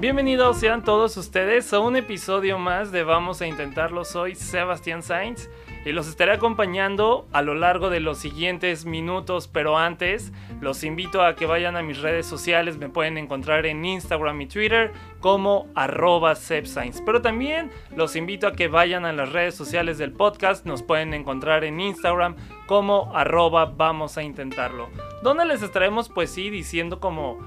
Bienvenidos sean todos ustedes a un episodio más de Vamos a Intentarlo. Soy Sebastián Sainz y los estaré acompañando a lo largo de los siguientes minutos, pero antes los invito a que vayan a mis redes sociales, me pueden encontrar en Instagram y Twitter como arroba pero también los invito a que vayan a las redes sociales del podcast, nos pueden encontrar en Instagram como arroba vamos a intentarlo, donde les estaremos pues sí diciendo como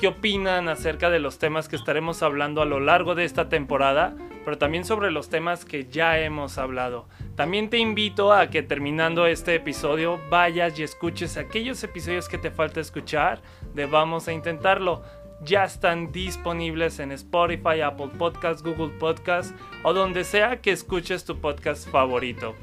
qué opinan acerca de los temas que estaremos hablando a lo largo de esta temporada, pero también sobre los temas que ya hemos hablado. También te invito a que terminando este episodio vayas y escuches aquellos episodios que te falta escuchar de Vamos a Intentarlo. Ya están disponibles en Spotify, Apple Podcasts, Google Podcasts o donde sea que escuches tu podcast favorito.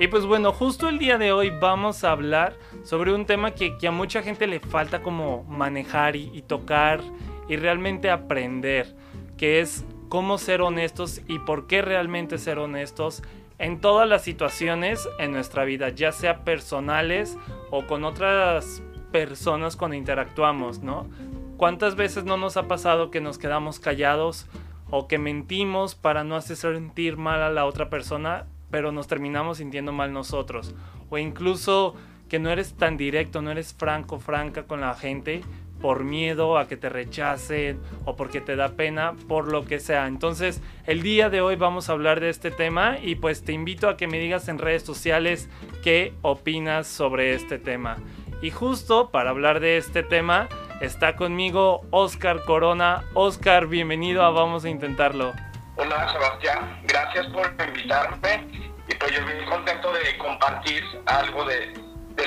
Y pues bueno, justo el día de hoy vamos a hablar sobre un tema que, a mucha gente le falta como manejar y, tocar y realmente aprender, que es cómo ser honestos y por qué realmente ser honestos en todas las situaciones en nuestra vida, ya sea personales o con otras personas cuando interactuamos, ¿no? ¿Cuántas veces no nos ha pasado que nos quedamos callados o que mentimos para no hacer sentir mal a la otra persona pero nos terminamos sintiendo mal nosotros. O incluso que no eres tan directo, no eres franco, franca con la gente por miedo a que te rechacen o porque te da pena, por lo que sea. Entonces, el día de hoy vamos a hablar de este tema y pues te invito a que me digas en redes sociales qué opinas sobre este tema. Y justo para hablar de este tema está conmigo Oscar Corona. Oscar, bienvenido a Vamos a Intentarlo. Hola Sebastián, gracias por invitarme pues yo estoy contento de compartir algo de,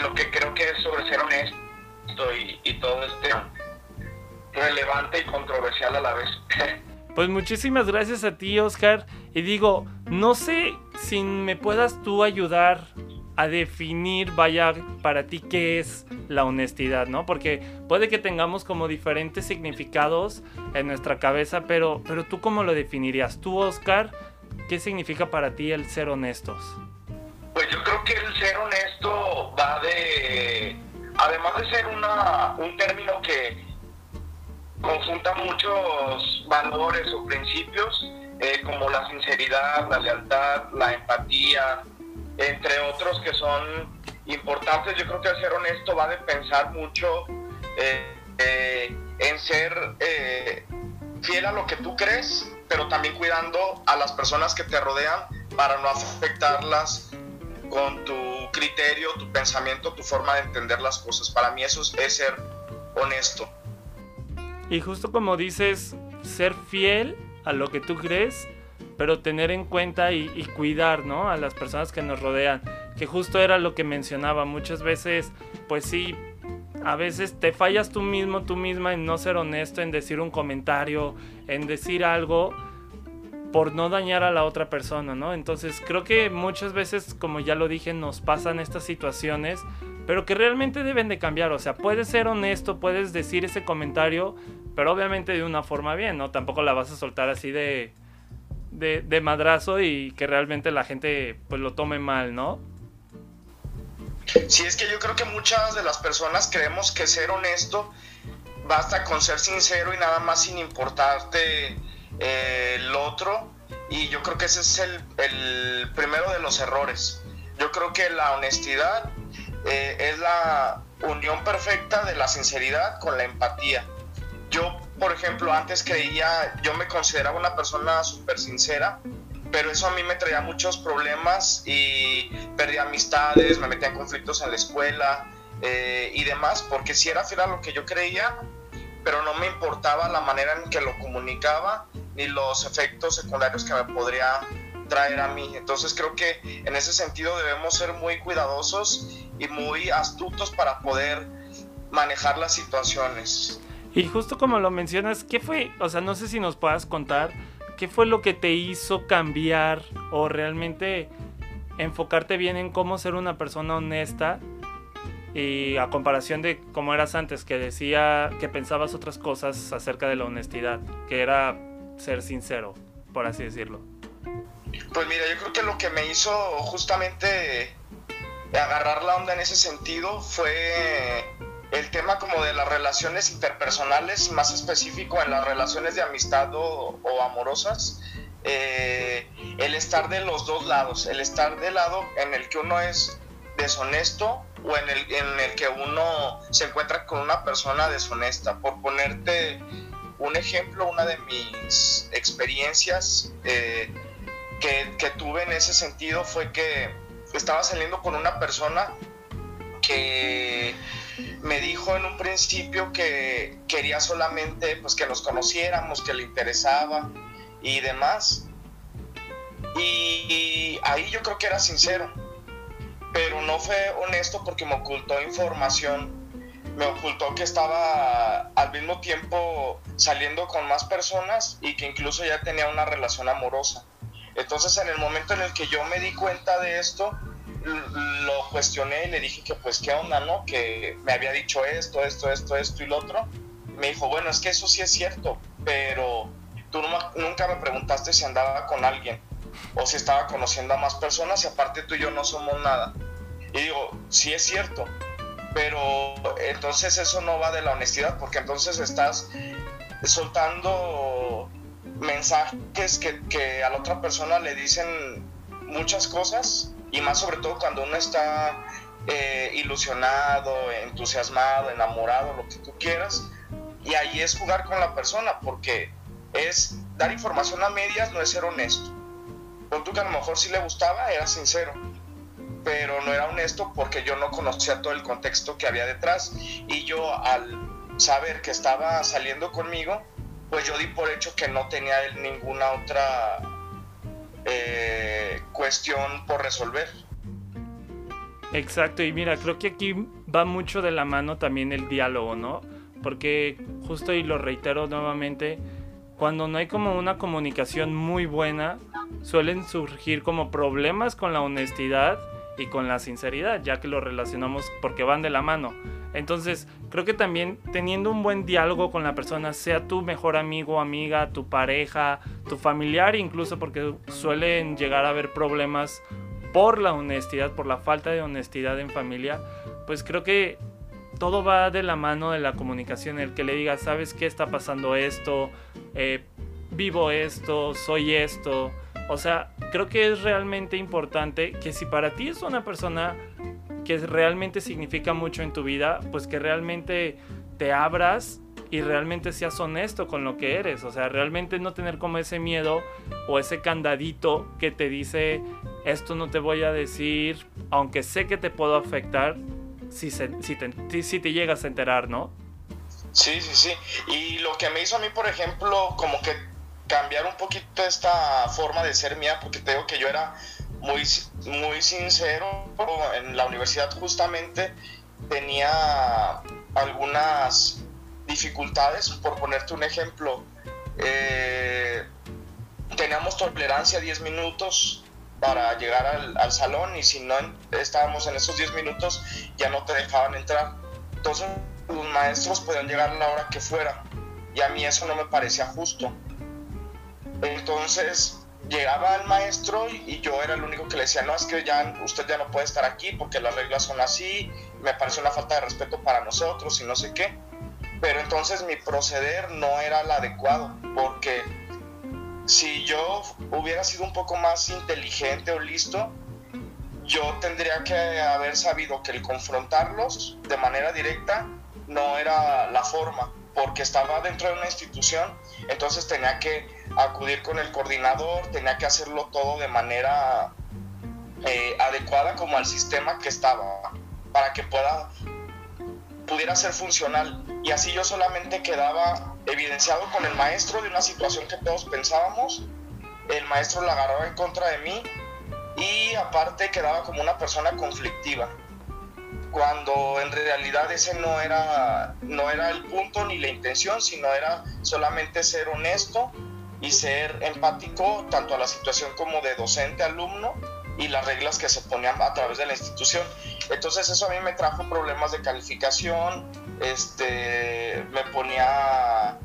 lo que creo que es sobre ser honesto y, y todo este relevante y controversial a la vez. Pues muchísimas gracias a ti, Oscar. Y digo, no sé si me puedas tú ayudar a definir, vaya, para ti qué es la honestidad, ¿no? Porque puede que tengamos como diferentes significados en nuestra cabeza, pero, pero tú cómo lo definirías? Tú, Oscar, ¿qué significa para ti el ser honestos? Pues yo creo que el ser honesto va de, además de ser un término que conjunta muchos valores o principios, eh, como la sinceridad, la lealtad, la empatía, entre otros que son importantes. Yo creo que el ser honesto va de pensar mucho eh, eh, en ser fiel a lo que tú crees, pero también cuidando a las personas que te rodean para no afectarlas con tu criterio, tu pensamiento, tu forma de entender las cosas. Para mí eso es ser honesto. Y justo como dices, ser fiel a lo que tú crees pero tener en cuenta y, cuidar, ¿no? A las personas que nos rodean, que justo era lo que mencionaba, muchas veces, pues sí, a veces te fallas tú mismo, tú misma en no ser honesto, en decir un comentario, en decir algo por no dañar a la otra persona, ¿no? Entonces creo que muchas veces, como ya lo dije, nos pasan estas situaciones, pero que realmente deben de cambiar, o sea, puedes ser honesto, puedes decir ese comentario, pero obviamente de una forma bien, ¿no? Tampoco la vas a soltar así de de, madrazo y que realmente la gente pues lo tome mal, ¿no? Sí, es que yo creo que muchas de las personas creemos que ser honesto basta con ser sincero y nada más sin importarte eh, el otro. Y yo creo que ese es el, primero de los errores. Yo creo que la honestidad eh, es la unión perfecta de la sinceridad con la empatía. Yo por ejemplo, antes creía, yo me consideraba una persona súper sincera, pero eso a mí me traía muchos problemas y perdí amistades, me metía en conflictos en la escuela eh, y demás, porque si era fiel a lo que yo creía, pero no me importaba la manera en que lo comunicaba ni los efectos secundarios que me podría traer a mí. Entonces creo que en ese sentido debemos ser muy cuidadosos y muy astutos para poder manejar las situaciones. Y justo como lo mencionas, ¿qué fue? O sea, no sé si nos puedas contar, ¿qué fue lo que te hizo cambiar o realmente enfocarte bien en cómo ser una persona honesta y a comparación de cómo eras antes, que decía que pensabas otras cosas acerca de la honestidad, que era ser sincero, por así decirlo. Pues mira, yo creo que lo que me hizo justamente agarrar la onda en ese sentido fue el tema como de las relaciones interpersonales, más específico en las relaciones de amistad o, amorosas, eh, el estar de los dos lados, el estar del lado en el que uno es deshonesto o en el, en el que uno se encuentra con una persona deshonesta. Por ponerte un ejemplo, una de mis experiencias eh, que, que tuve en ese sentido fue que estaba saliendo con una persona que me dijo en un principio que quería solamente pues que nos conociéramos, que le interesaba y demás. Y, ahí yo creo que era sincero, pero no fue honesto porque me ocultó información. Me ocultó que estaba al mismo tiempo saliendo con más personas y que incluso ya tenía una relación amorosa. Entonces en el momento en el que yo me di cuenta de esto, lo cuestioné y le dije que pues qué onda, ¿no? Que me había dicho esto, esto, esto, esto y lo otro. Me dijo, bueno, es que eso sí es cierto, pero tú nunca me preguntaste si andaba con alguien o si estaba conociendo a más personas y aparte tú y yo no somos nada. Y digo, sí es cierto, pero entonces eso no va de la honestidad porque entonces estás soltando mensajes que, que a la otra persona le dicen muchas cosas y más sobre todo cuando uno está eh, ilusionado, entusiasmado, enamorado, lo que tú quieras, y ahí es jugar con la persona, porque es dar información a medias, no es ser honesto. Con tú que a lo mejor sí le gustaba, era sincero, pero no era honesto porque yo no conocía todo el contexto que había detrás, y yo al saber que estaba saliendo conmigo, pues yo di por hecho que no tenía él ninguna otra eh, cuestión por resolver. Exacto, y mira, creo que aquí va mucho de la mano también el diálogo, ¿no? Porque justo y lo reitero nuevamente, cuando no hay como una comunicación muy buena, suelen surgir como problemas con la honestidad y con la sinceridad, ya que lo relacionamos porque van de la mano. Entonces, creo que también teniendo un buen diálogo con la persona, sea tu mejor amigo, amiga, tu pareja, tu familiar, incluso porque suelen llegar a haber problemas por la honestidad, por la falta de honestidad en familia, pues creo que todo va de la mano de la comunicación, el que le diga, ¿sabes qué está pasando esto? Eh, vivo esto, soy esto. O sea, creo que es realmente importante que si para ti es una persona que realmente significa mucho en tu vida, pues que realmente te abras y realmente seas honesto con lo que eres. O sea, realmente no tener como ese miedo o ese candadito que te dice, esto no te voy a decir, aunque sé que te puedo afectar si, te, si te llegas a enterar, ¿no? Sí, sí, sí. Y lo que me hizo a mí, por ejemplo, como que cambiar un poquito esta forma de ser mía, porque te digo que yo era muy, muy sincero, en la universidad justamente tenía algunas dificultades, por ponerte un ejemplo, eh, teníamos tolerancia 10 minutos para llegar al, salón y si no estábamos en esos 10 minutos ya no te dejaban entrar. Entonces los maestros podían llegar a la hora que fuera y a mí eso no me parecía justo. Entonces llegaba el maestro y, yo era el único que le decía, no, es que ya usted ya no puede estar aquí porque las reglas son así, me parece una falta de respeto para nosotros y no sé qué. Pero entonces mi proceder no era el adecuado, porque si yo hubiera sido un poco más inteligente o listo, yo tendría que haber sabido que el confrontarlos de manera directa no era la forma, porque estaba dentro de una institución, entonces tenía que acudir con el coordinador, tenía que hacerlo todo de manera eh, adecuada como al sistema que estaba, para que pueda pudiera ser funcional. Y así yo solamente quedaba evidenciado con el maestro de una situación que todos pensábamos, el maestro la agarraba en contra de mí y aparte quedaba como una persona conflictiva. Cuando en realidad ese no era, no era el punto ni la intención, sino era solamente ser honesto y ser empático tanto a la situación como de docente-alumno y las reglas que se ponían a través de la institución. Entonces eso a mí me trajo problemas de calificación, este, me ponía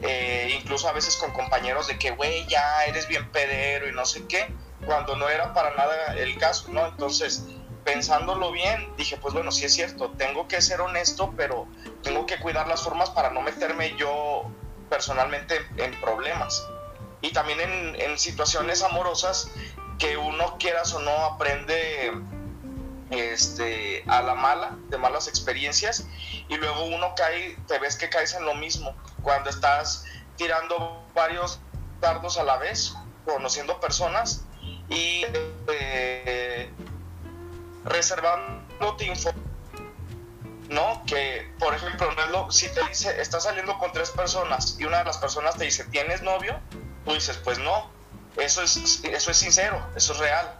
eh, incluso a veces con compañeros de que, güey, ya eres bien pedero y no sé qué, cuando no era para nada el caso, ¿no? Entonces, pensándolo bien, dije, pues bueno, sí es cierto, tengo que ser honesto, pero tengo que cuidar las formas para no meterme yo personalmente en problemas. Y también en, en situaciones amorosas que uno quieras o no aprende este, a la mala, de malas experiencias, y luego uno cae, te ves que caes en lo mismo, cuando estás tirando varios dardos a la vez, conociendo personas y eh, reservándote información, ¿no? Que, por ejemplo, si te dice, estás saliendo con tres personas y una de las personas te dice, ¿tienes novio? Tú dices, pues no, eso es, eso es sincero, eso es real,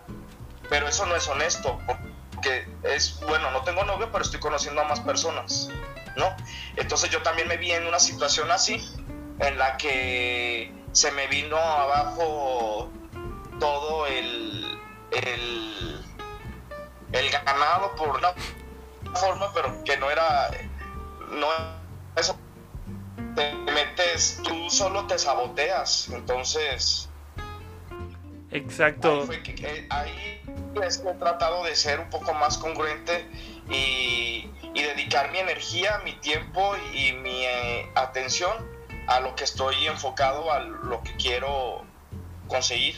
pero eso no es honesto, porque es, bueno, no tengo novio, pero estoy conociendo a más personas, ¿no? Entonces yo también me vi en una situación así, en la que se me vino abajo todo el ganado por una forma, pero que no era, no eso te metes, tú solo te saboteas, entonces Exacto. Ahí, es que he tratado de ser un poco más congruente y, dedicar mi energía, mi tiempo y mi eh, atención a lo que estoy enfocado, a lo que quiero conseguir.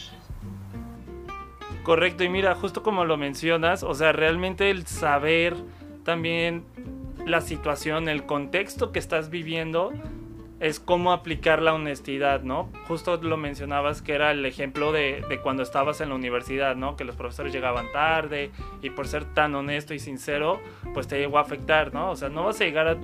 Correcto, y mira, justo como lo mencionas, o sea, realmente el saber también la situación, el contexto que estás viviendo, es cómo aplicar la honestidad, ¿no? Justo lo mencionabas que era el ejemplo de, cuando estabas en la universidad, ¿no? Que los profesores llegaban tarde y por ser tan honesto y sincero, pues te llegó a afectar, ¿no? O sea, no vas a llegar a,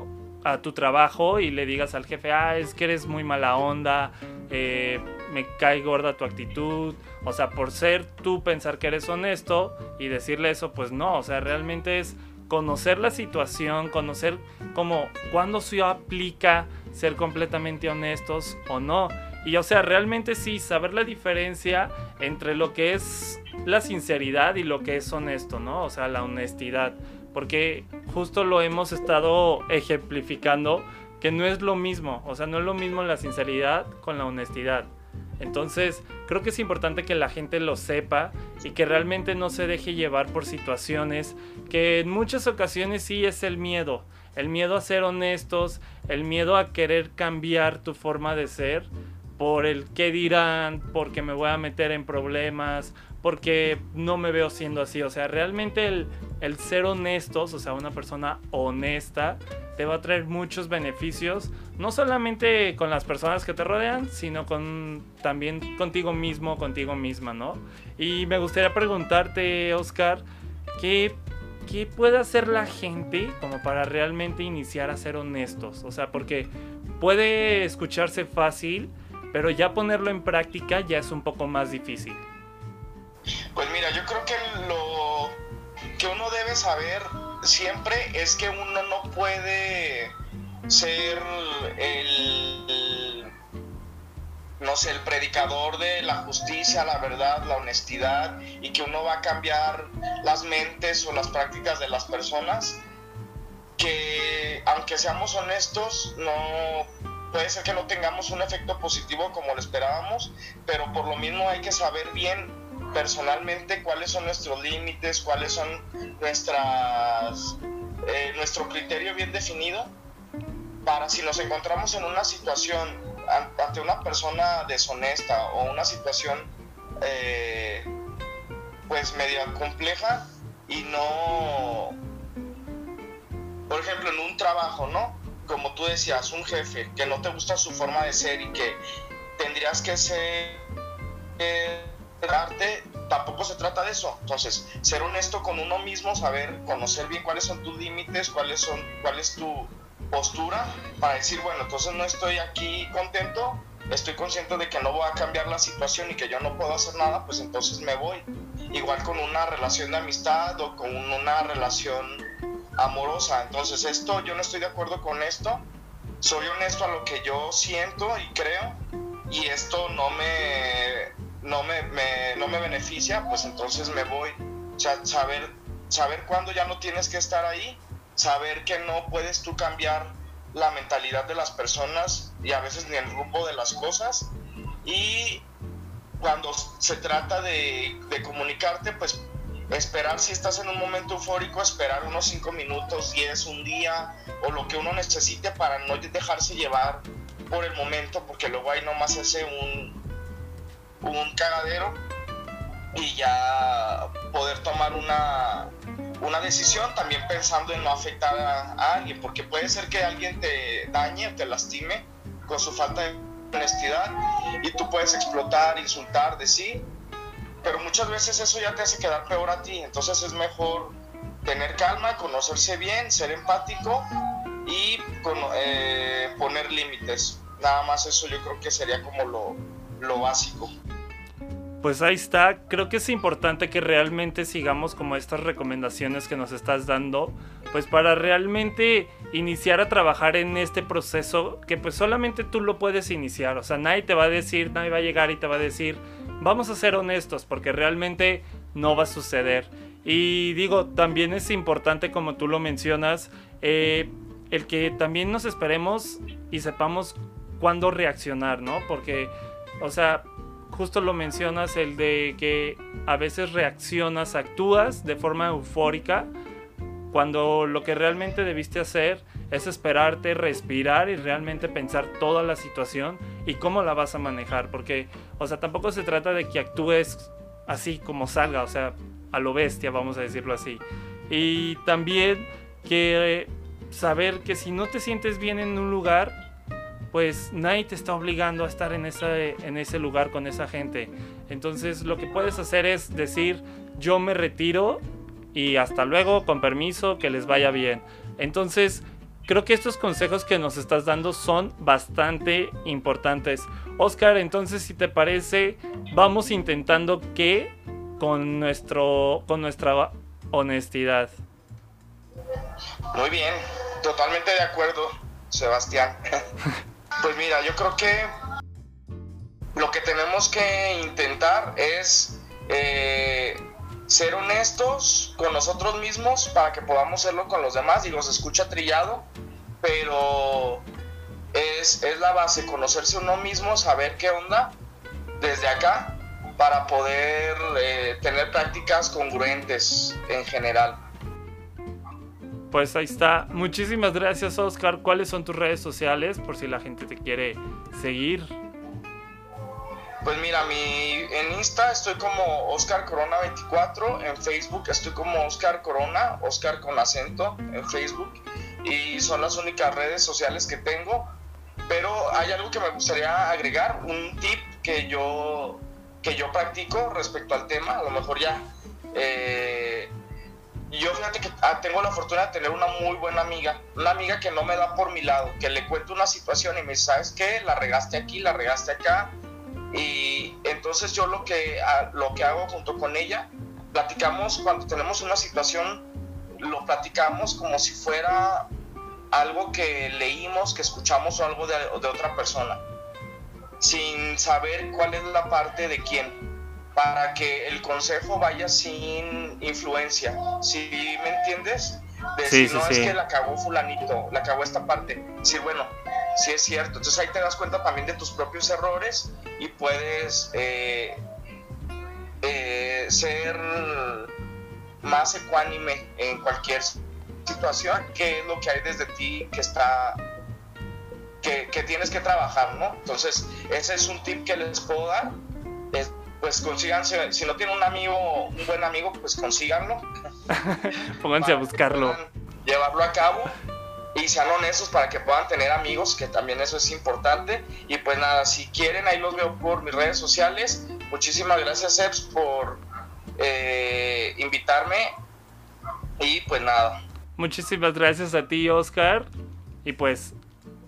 tu trabajo y le digas al jefe, ah, es que eres muy mala onda, eh, me cae gorda tu actitud, o sea, por ser tú pensar que eres honesto y decirle eso, pues no, o sea, realmente es conocer la situación, conocer cómo, cuándo se aplica ser completamente honestos o no. Y o sea, realmente sí, saber la diferencia entre lo que es la sinceridad y lo que es honesto, ¿no? O sea, la honestidad. Porque justo lo hemos estado ejemplificando que no es lo mismo. O sea, no es lo mismo la sinceridad con la honestidad. Entonces, creo que es importante que la gente lo sepa y que realmente no se deje llevar por situaciones que en muchas ocasiones sí es el miedo el miedo a ser honestos, el miedo a querer cambiar tu forma de ser por el qué dirán, porque me voy a meter en problemas, porque no me veo siendo así. O sea, realmente el, ser honestos, o sea, una persona honesta, te va a traer muchos beneficios, no solamente con las personas que te rodean, sino con también contigo mismo, contigo misma, ¿no? Y me gustaría preguntarte, Oscar, ¿qué ¿qué puede hacer la gente como para realmente iniciar a ser honestos? O sea, porque puede escucharse fácil, pero ya ponerlo en práctica ya es un poco más difícil. Pues mira, yo creo que lo que uno debe saber siempre es que uno no puede ser el no sé, el predicador de la justicia, la verdad, la honestidad y que uno va a cambiar las mentes o las prácticas de las personas, que aunque seamos honestos, no puede ser que no tengamos un efecto positivo como lo esperábamos, pero por lo mismo hay que saber bien personalmente cuáles son nuestros límites, cuáles son nuestras eh, nuestro criterio bien definido para si nos encontramos en una situación ante una persona deshonesta o una situación eh, pues media compleja y no, por ejemplo, en un trabajo, ¿no? Como tú decías, un jefe que no te gusta su forma de ser y que tendrías que ser arte, tampoco se trata de eso. Entonces, ser honesto con uno mismo, saber, conocer bien cuáles son tus límites, cuáles son, cuál es tu, postura para decir, bueno, entonces no estoy aquí contento, estoy consciente de que no voy a cambiar la situación y que yo no puedo hacer nada, pues entonces me voy. Igual con una relación de amistad o con una relación amorosa. Entonces, esto, yo no estoy de acuerdo con esto. Soy honesto a lo que yo siento y creo. Y esto no me, no me, no me beneficia, pues entonces me voy. O sea, saber, saber cuándo ya no tienes que estar ahí. Saber que no puedes tú cambiar la mentalidad de las personas y a veces ni el rumbo de las cosas. Y cuando se trata de, comunicarte, pues esperar si estás en un momento eufórico, esperar unos 5 minutos, 10, un día o lo que uno necesite para no dejarse llevar por el momento, porque luego ahí nomás hace un, un cagadero y ya poder tomar una, una decisión también pensando en no afectar a, alguien, porque puede ser que alguien te dañe te lastime con su falta de honestidad y tú puedes explotar, insultar, decir pero muchas veces eso ya te hace quedar peor a ti, entonces es mejor tener calma, conocerse bien, ser empático y eh, poner límites. Nada más eso yo creo que sería como lo, lo básico. Pues ahí está, creo que es importante que realmente sigamos como estas recomendaciones que nos estás dando, pues para realmente iniciar a trabajar en este proceso que pues solamente tú lo puedes iniciar, o sea, nadie te va a decir, nadie va a llegar y te va a decir, vamos a ser honestos, porque realmente no va a suceder. Y digo, también es importante, como tú lo mencionas, eh, el que también nos esperemos y sepamos cuándo reaccionar, ¿no? Porque, o sea, justo lo mencionas, el de que a veces reaccionas, actúas de forma eufórica, cuando lo que realmente debiste hacer es esperarte, respirar y realmente pensar toda la situación y cómo la vas a manejar. Porque, o sea, tampoco se trata de que actúes así como salga, o sea, a lo bestia, vamos a decirlo así. Y también que saber que si no te sientes bien en un lugar, pues nadie te está obligando a estar en ese, en ese lugar con esa gente. Entonces lo que puedes hacer es decir, yo me retiro y hasta luego, con permiso, que les vaya bien. Entonces, creo que estos consejos que nos estás dando son bastante importantes. Oscar, entonces si te parece, vamos intentando que con, nuestro, con nuestra honestidad. Muy bien, totalmente de acuerdo, Sebastián. Pues mira, yo creo que lo que tenemos que intentar es eh, ser honestos con nosotros mismos para que podamos hacerlo con los demás. Digo, se escucha trillado, pero es, la base, conocerse uno mismo, saber qué onda desde acá para poder eh, tener prácticas congruentes en general. Pues ahí está. Muchísimas gracias, Oscar. ¿Cuáles son tus redes sociales por si la gente te quiere seguir? Pues mira, mi, en Insta estoy como Oscar Corona 24, en Facebook estoy como Oscar Corona, Oscar con acento en Facebook y son las únicas redes sociales que tengo. Pero hay algo que me gustaría agregar, un tip que yo que yo practico respecto al tema, a lo mejor ya eh, yo fíjate que ah, tengo la fortuna de tener una muy buena amiga, una amiga que no me da por mi lado, que le cuento una situación y me dice, ¿sabes qué? La regaste aquí, la regaste acá. Y entonces yo lo que, ah, lo que hago junto con ella, platicamos cuando tenemos una situación, lo platicamos como si fuera algo que leímos, que escuchamos o algo de, de otra persona, sin saber cuál es la parte de quién para que el consejo vaya sin influencia. ¿Sí me entiendes? sí, no es que la cagó fulanito, la cagó esta parte. Sí, bueno, sí es cierto. Entonces ahí te das cuenta también de tus propios errores y puedes eh, eh, ser más ecuánime en cualquier situación, que es lo que hay desde ti que está que, que, tienes que trabajar, ¿no? Entonces, ese es un tip que les puedo dar pues consíganse, si no tienen un amigo, un buen amigo, pues consíganlo. Pónganse a buscarlo. Llevarlo a cabo y sean honestos para que puedan tener amigos, que también eso es importante. Y pues nada, si quieren, ahí los veo por mis redes sociales. Muchísimas gracias, Eps, por eh, invitarme. Y pues nada. Muchísimas gracias a ti, Oscar. Y pues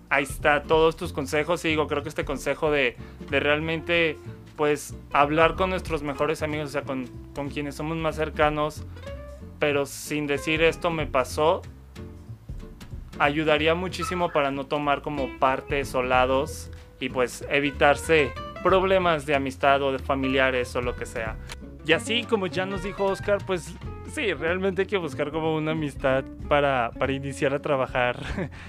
ahí está todos tus consejos. Y digo, creo que este consejo de, de realmente pues hablar con nuestros mejores amigos, o sea, con, quienes somos más cercanos, pero sin decir esto me pasó, ayudaría muchísimo para no tomar como partes o lados y pues evitarse problemas de amistad o de familiares o lo que sea. Y así como ya nos dijo Oscar, pues sí, realmente hay que buscar como una amistad para, para iniciar a trabajar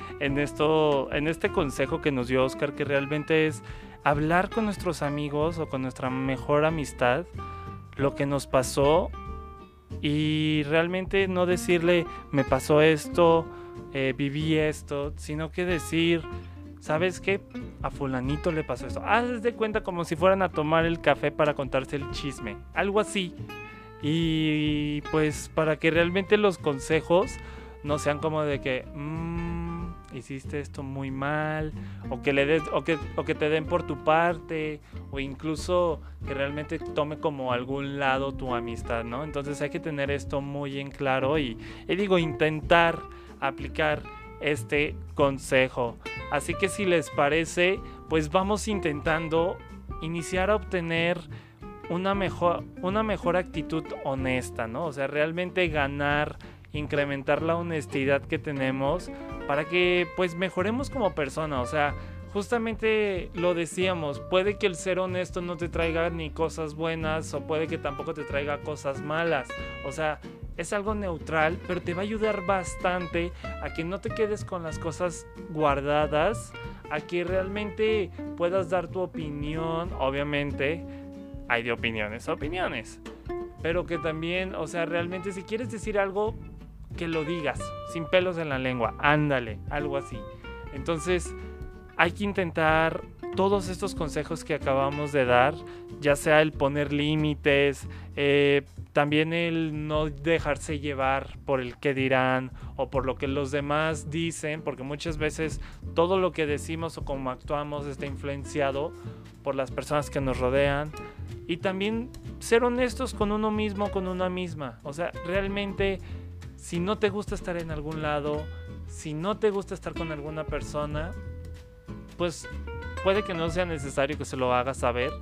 en esto, en este consejo que nos dio Oscar, que realmente es hablar con nuestros amigos o con nuestra mejor amistad lo que nos pasó y realmente no decirle me pasó esto, eh, viví esto, sino que decir, ¿sabes qué? A fulanito le pasó esto. Haz de cuenta como si fueran a tomar el café para contarse el chisme, algo así. Y pues para que realmente los consejos no sean como de que... Mm, hiciste esto muy mal, o que, le des, o que, o que te den por tu parte, o incluso que realmente tome como algún lado tu amistad, ¿no? Entonces hay que tener esto muy en claro y, y digo, intentar aplicar este consejo. Así que si les parece, pues vamos intentando iniciar a obtener una mejor, una mejor actitud honesta, ¿no? O sea, realmente ganar, incrementar la honestidad que tenemos para que pues mejoremos como persona, o sea, justamente lo decíamos, puede que el ser honesto no te traiga ni cosas buenas o puede que tampoco te traiga cosas malas, o sea, es algo neutral, pero te va a ayudar bastante a que no te quedes con las cosas guardadas, a que realmente puedas dar tu opinión, obviamente hay de opiniones a opiniones, pero que también, o sea, realmente si quieres decir algo, que lo digas, sin pelos en la lengua, ándale, algo así. Entonces, hay que intentar todos estos consejos que acabamos de dar, ya sea el poner límites, eh, también el no dejarse llevar por el que dirán o por lo que los demás dicen, porque muchas veces todo lo que decimos o cómo actuamos está influenciado por las personas que nos rodean. Y también ser honestos con uno mismo, con una misma. O sea, realmente si no te gusta estar en algún lado, si no te gusta estar con alguna persona, pues puede que no sea necesario que se lo hagas saber,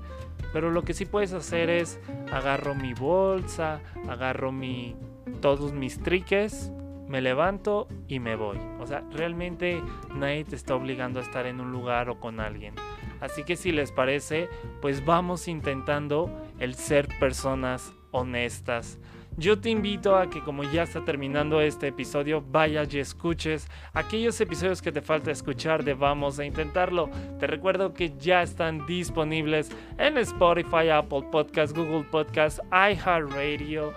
pero lo que sí puedes hacer es agarro mi bolsa, agarro mi todos mis triques, me levanto y me voy. O sea, realmente nadie te está obligando a estar en un lugar o con alguien. Así que si les parece, pues vamos intentando el ser personas honestas. Yo te invito a que como ya está terminando este episodio, vayas y escuches aquellos episodios que te falta escuchar de Vamos a Intentarlo. Te recuerdo que ya están disponibles en Spotify, Apple Podcast, Google Podcast, iHeartRadio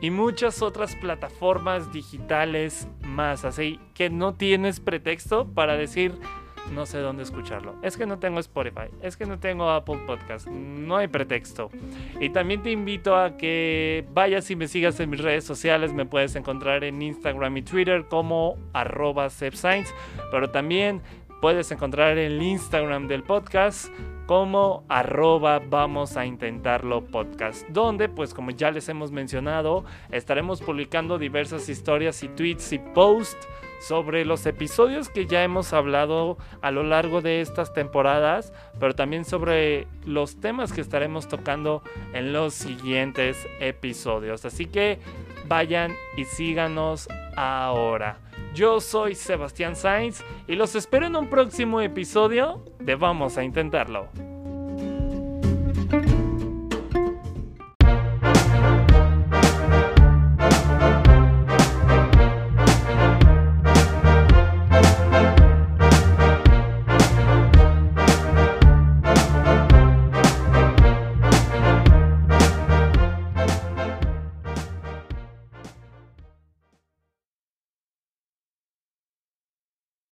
y muchas otras plataformas digitales más. Así que no tienes pretexto para decir no sé dónde escucharlo. Es que no tengo Spotify, es que no tengo Apple Podcast, no hay pretexto. Y también te invito a que vayas y me sigas en mis redes sociales, me puedes encontrar en Instagram y Twitter como arroba pero también puedes encontrar el Instagram del podcast como arroba vamos a intentarlo podcast, donde pues como ya les hemos mencionado, estaremos publicando diversas historias y tweets y posts sobre los episodios que ya hemos hablado a lo largo de estas temporadas, pero también sobre los temas que estaremos tocando en los siguientes episodios. Así que vayan y síganos ahora. Yo soy Sebastián Sainz y los espero en un próximo episodio de Vamos a Intentarlo.